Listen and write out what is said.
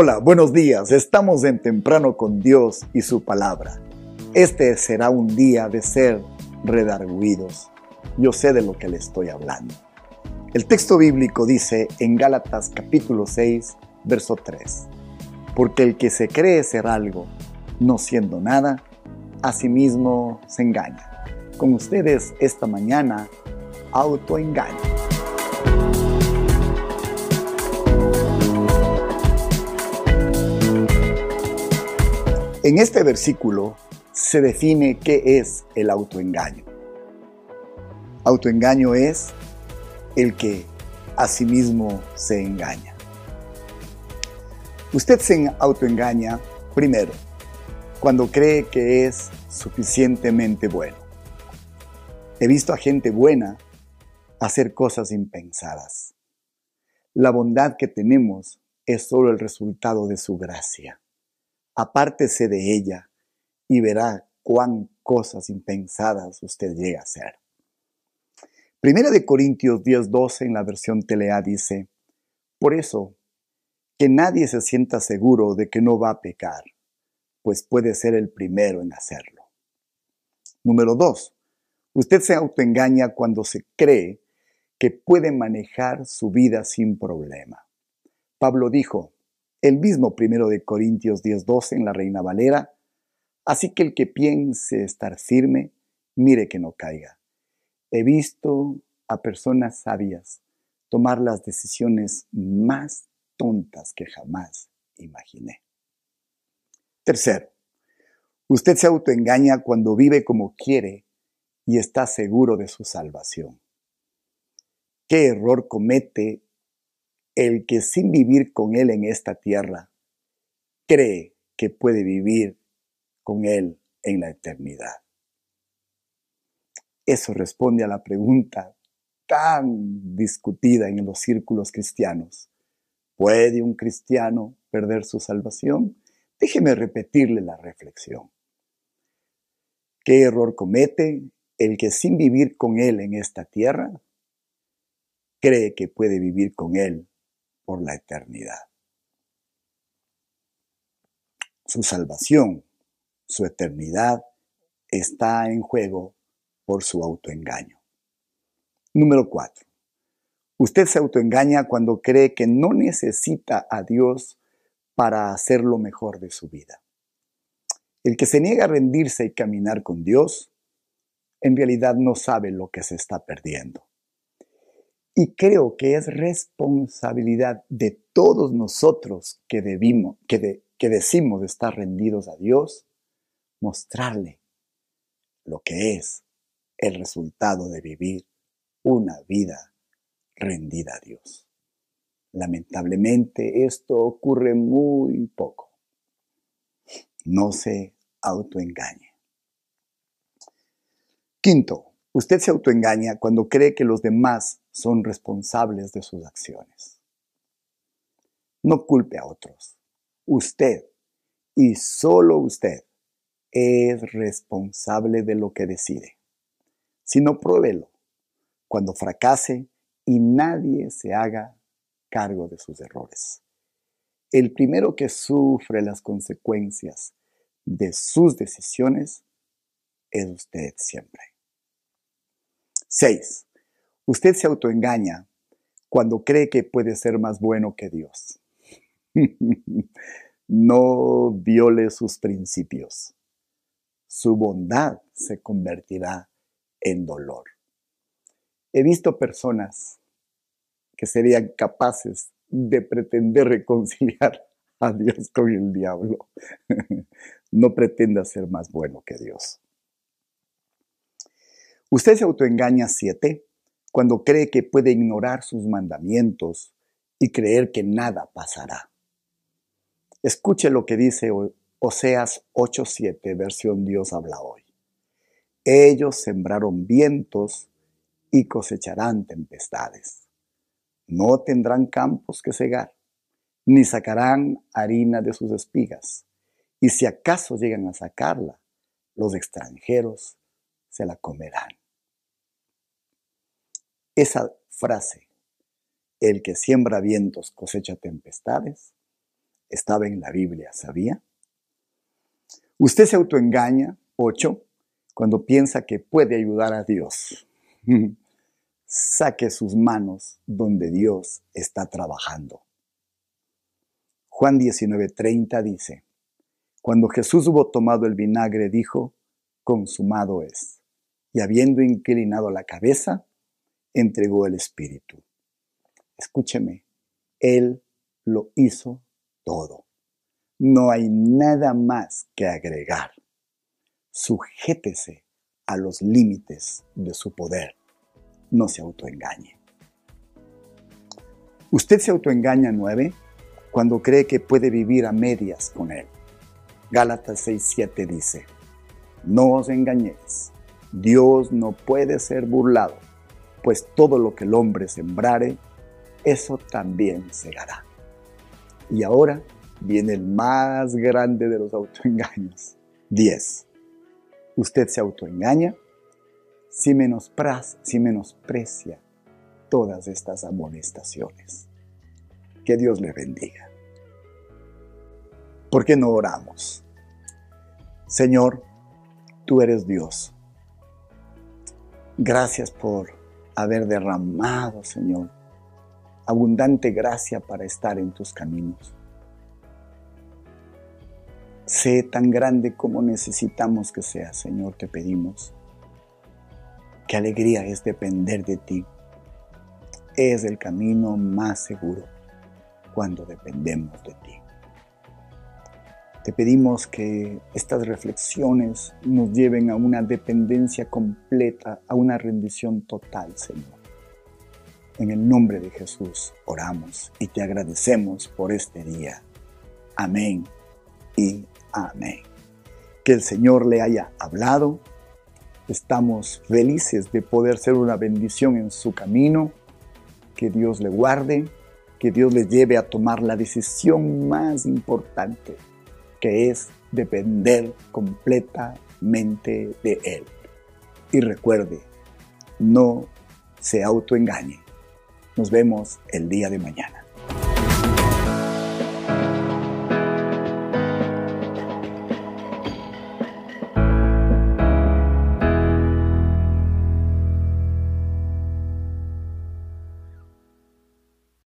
Hola, buenos días. Estamos en temprano con Dios y su palabra. Este será un día de ser redarguidos. Yo sé de lo que le estoy hablando. El texto bíblico dice en Gálatas capítulo 6, verso 3, porque el que se cree ser algo, no siendo nada, a sí mismo se engaña. Con ustedes esta mañana, autoengaño. En este versículo se define qué es el autoengaño. Autoengaño es el que a sí mismo se engaña. Usted se autoengaña primero cuando cree que es suficientemente bueno. He visto a gente buena hacer cosas impensadas. La bondad que tenemos es solo el resultado de su gracia apártese de ella y verá cuán cosas impensadas usted llega a hacer. Primera de Corintios 10:12 en la versión Telea dice, por eso, que nadie se sienta seguro de que no va a pecar, pues puede ser el primero en hacerlo. Número 2. Usted se autoengaña cuando se cree que puede manejar su vida sin problema. Pablo dijo, el mismo primero de Corintios 10:12 en la Reina Valera, así que el que piense estar firme, mire que no caiga. He visto a personas sabias tomar las decisiones más tontas que jamás imaginé. Tercero, usted se autoengaña cuando vive como quiere y está seguro de su salvación. ¿Qué error comete el que sin vivir con Él en esta tierra, cree que puede vivir con Él en la eternidad. Eso responde a la pregunta tan discutida en los círculos cristianos. ¿Puede un cristiano perder su salvación? Déjeme repetirle la reflexión. ¿Qué error comete el que sin vivir con Él en esta tierra cree que puede vivir con Él por la eternidad. Su salvación, su eternidad, está en juego por su autoengaño. Número 4. Usted se autoengaña cuando cree que no necesita a Dios para hacer lo mejor de su vida. El que se niega a rendirse y caminar con Dios, en realidad no sabe lo que se está perdiendo. Y creo que es responsabilidad de todos nosotros que, debimos, que, que decimos estar rendidos a Dios, mostrarle lo que es el resultado de vivir una vida rendida a Dios. Lamentablemente esto ocurre muy poco. No se autoengañe. Quinto, usted se autoengaña cuando cree que los demás son responsables de sus acciones. No culpe a otros. Usted, y solo usted, es responsable de lo que decide. Si no, pruébelo cuando fracase y nadie se haga cargo de sus errores. El primero que sufre las consecuencias de sus decisiones es usted siempre. 6. Usted se autoengaña cuando cree que puede ser más bueno que Dios. no viole sus principios. Su bondad se convertirá en dolor. He visto personas que serían capaces de pretender reconciliar a Dios con el diablo. no pretenda ser más bueno que Dios. Usted se autoengaña siete cuando cree que puede ignorar sus mandamientos y creer que nada pasará. Escuche lo que dice Oseas 8:7, versión Dios habla hoy. Ellos sembraron vientos y cosecharán tempestades. No tendrán campos que cegar, ni sacarán harina de sus espigas. Y si acaso llegan a sacarla, los extranjeros se la comerán. Esa frase, el que siembra vientos cosecha tempestades, estaba en la Biblia, ¿sabía? Usted se autoengaña, 8, cuando piensa que puede ayudar a Dios. Saque sus manos donde Dios está trabajando. Juan 19:30 dice, Cuando Jesús hubo tomado el vinagre, dijo, consumado es. Y habiendo inclinado la cabeza, entregó el Espíritu. Escúcheme, Él lo hizo todo. No hay nada más que agregar. Sujétese a los límites de su poder. No se autoengañe. Usted se autoengaña, nueve, cuando cree que puede vivir a medias con Él. Gálatas 6:7 dice, no os engañéis, Dios no puede ser burlado, pues todo lo que el hombre sembrare, eso también segará. Y ahora viene el más grande de los autoengaños. 10. Usted se autoengaña si, si menosprecia todas estas amonestaciones. Que Dios le bendiga. ¿Por qué no oramos? Señor, tú eres Dios. Gracias por haber derramado, Señor, abundante gracia para estar en tus caminos. Sé tan grande como necesitamos que sea, Señor, te pedimos. Qué alegría es depender de ti. Es el camino más seguro cuando dependemos de ti. Te pedimos que estas reflexiones nos lleven a una dependencia completa, a una rendición total, Señor. En el nombre de Jesús oramos y te agradecemos por este día. Amén y amén. Que el Señor le haya hablado. Estamos felices de poder ser una bendición en su camino. Que Dios le guarde, que Dios le lleve a tomar la decisión más importante que es depender completamente de Él. Y recuerde, no se autoengañe. Nos vemos el día de mañana.